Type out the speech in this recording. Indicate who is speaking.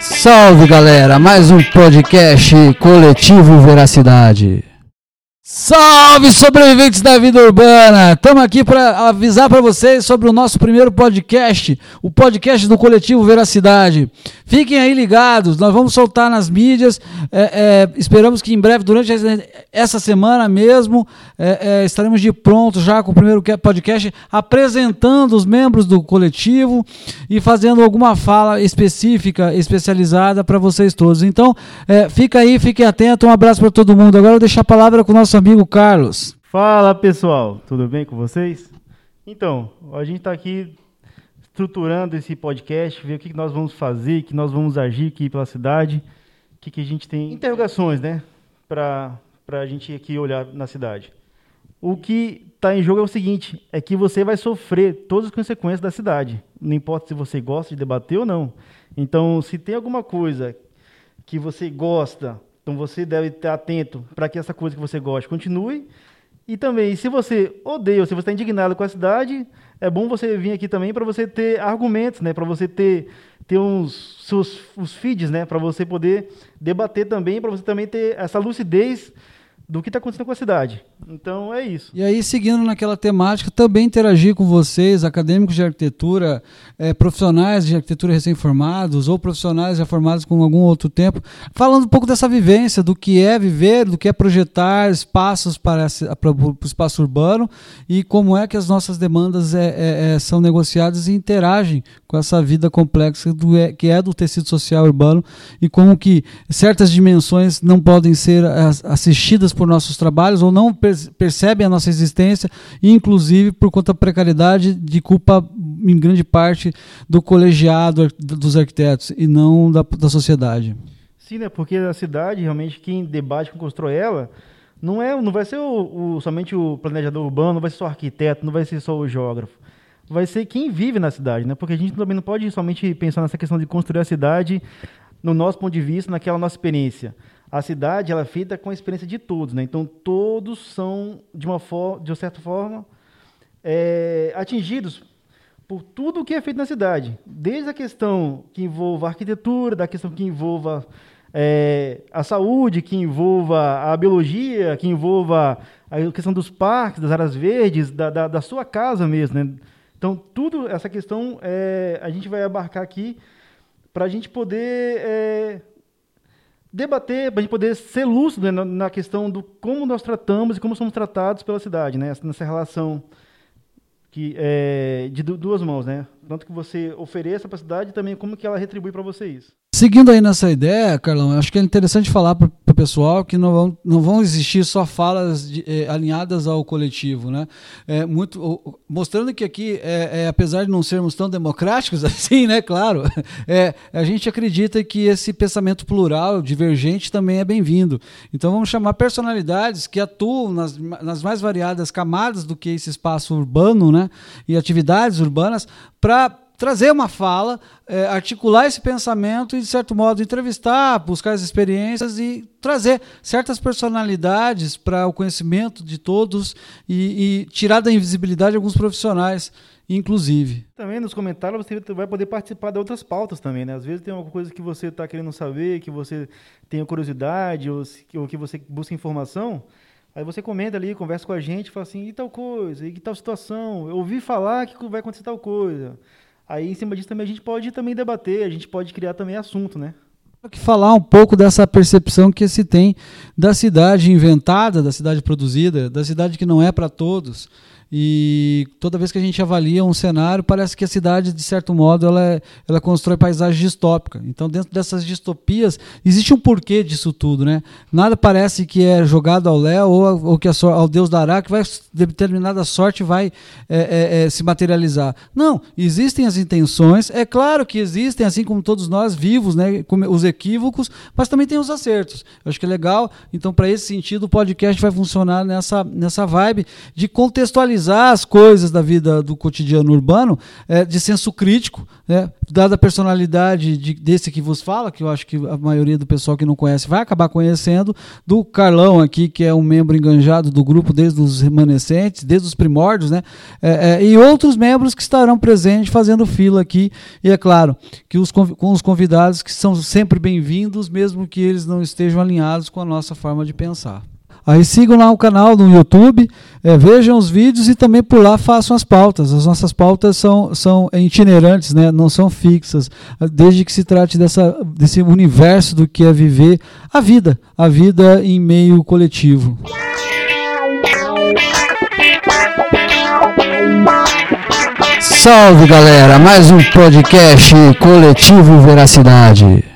Speaker 1: Salve galera, mais um podcast coletivo Veracidade. Salve sobreviventes da vida urbana! Estamos aqui para avisar para vocês sobre o nosso primeiro podcast, o podcast do coletivo Veracidade. Fiquem aí ligados, nós vamos soltar nas mídias. É, é, esperamos que em breve, durante essa semana mesmo, é, é, estaremos de pronto já com o primeiro podcast, apresentando os membros do coletivo e fazendo alguma fala específica, especializada para vocês todos. Então, é, fica aí, fiquem atentos. Um abraço para todo mundo. Agora eu vou deixar a palavra com o nosso amigo Carlos.
Speaker 2: Fala pessoal, tudo bem com vocês? Então, a gente está aqui estruturando esse podcast, ver o que nós vamos fazer, que nós vamos agir aqui pela cidade, o que, que a gente tem interrogações, né, para a gente aqui olhar na cidade. O que está em jogo é o seguinte, é que você vai sofrer todas as consequências da cidade, não importa se você gosta de debater ou não. Então, se tem alguma coisa que você gosta, então você deve estar atento para que essa coisa que você gosta continue. E também, se você odeia se você está indignado com a cidade, é bom você vir aqui também para você ter argumentos, né? Para você ter, ter uns seus os feeds, né? Para você poder debater também, para você também ter essa lucidez do que está acontecendo com a cidade. Então é isso.
Speaker 1: E aí, seguindo naquela temática, também interagir com vocês, acadêmicos de arquitetura, é, profissionais de arquitetura recém-formados ou profissionais já formados com algum outro tempo, falando um pouco dessa vivência, do que é viver, do que é projetar espaços para, para o espaço urbano e como é que as nossas demandas é, é, são negociadas e interagem com essa vida complexa do, que é do tecido social urbano e como que certas dimensões não podem ser assistidas por nossos trabalhos ou não percebem a nossa existência, inclusive por conta da precariedade de culpa em grande parte do colegiado dos arquitetos e não da, da sociedade.
Speaker 2: Sim, né? Porque a cidade, realmente, quem debate, quem constrói ela, não é, não vai ser o, o, somente o planejador urbano, não vai ser só o arquiteto, não vai ser só o geógrafo. Vai ser quem vive na cidade, né? Porque a gente também não pode somente pensar nessa questão de construir a cidade no nosso ponto de vista, naquela nossa experiência a cidade ela é feita com a experiência de todos, né? Então todos são de uma forma, de uma certa forma, é, atingidos por tudo o que é feito na cidade, desde a questão que envolva a arquitetura, da questão que envolva é, a saúde, que envolva a biologia, que envolva a questão dos parques, das áreas verdes, da, da, da sua casa mesmo, né? Então tudo essa questão é, a gente vai abarcar aqui para a gente poder é, debater, para a gente poder ser lúcido né, na, questão do como nós tratamos e como somos tratados pela cidade, né? Nessa relação que é de duas mãos, né? Tanto que você ofereça para a cidade e também como que ela retribui para você isso.
Speaker 1: Seguindo aí nessa ideia, Carlão, acho que é interessante falar para o pessoal que não vão, não vão existir só falas de, eh, alinhadas ao coletivo, né? É, muito, mostrando que aqui, é, é, apesar de não sermos tão democráticos assim, né? Claro, é, a gente acredita que esse pensamento plural, divergente, também é bem-vindo. Então vamos chamar personalidades que atuam nas, nas mais variadas camadas do que esse espaço urbano, né? E atividades urbanas para trazer uma fala, é, articular esse pensamento e, de certo modo, entrevistar, buscar as experiências e trazer certas personalidades para o conhecimento de todos e, e, tirar da invisibilidade alguns profissionais, inclusive.
Speaker 2: Também nos comentários você vai poder participar de outras pautas também, né? Às vezes tem alguma coisa que você está querendo saber, que você tem curiosidade ou, ou que você busca informação. Aí você comenta ali, conversa com a gente, fala assim, e tal coisa, e tal situação, eu ouvi falar que vai acontecer tal coisa. Aí, em cima disso, também a gente pode também debater, a gente pode criar também assunto, né?
Speaker 1: que falar um pouco dessa percepção que se tem da cidade inventada, da cidade produzida, da cidade que não é para todos. E toda vez que a gente avalia um cenário, parece que a cidade, de certo modo, ela, é, ela constrói paisagem distópica. Então, dentro dessas distopias, existe um porquê disso tudo. Né? Nada parece que é jogado ao léu ou, ou que ao Deus dará que vai, determinada sorte vai é, é, é, se materializar. Não, existem as intenções. É claro que existem, assim como todos nós vivos, né, os equívocos, mas também tem os acertos. Eu acho que é legal. Então, para esse sentido, o podcast vai funcionar nessa, nessa vibe de contextualizar analisar as coisas da vida do cotidiano urbano é, de senso crítico, né? dada a personalidade de, desse que vos fala, que eu acho que a maioria do pessoal que não conhece vai acabar conhecendo, do Carlão aqui, que é um membro enganjado do grupo desde os remanescentes, desde os primórdios, né? É, é, e outros membros que estarão presentes fazendo fila aqui. E é claro que os, com os convidados que são sempre bem-vindos, mesmo que eles não estejam alinhados com a nossa forma de pensar. Aí sigam lá o canal no YouTube, é, vejam os vídeos e também por lá façam as pautas. As nossas pautas são, são itinerantes, né? não são fixas, desde que se trate dessa, desse universo do que é viver a vida, a vida em meio coletivo. Salve galera, mais um podcast Coletivo Veracidade.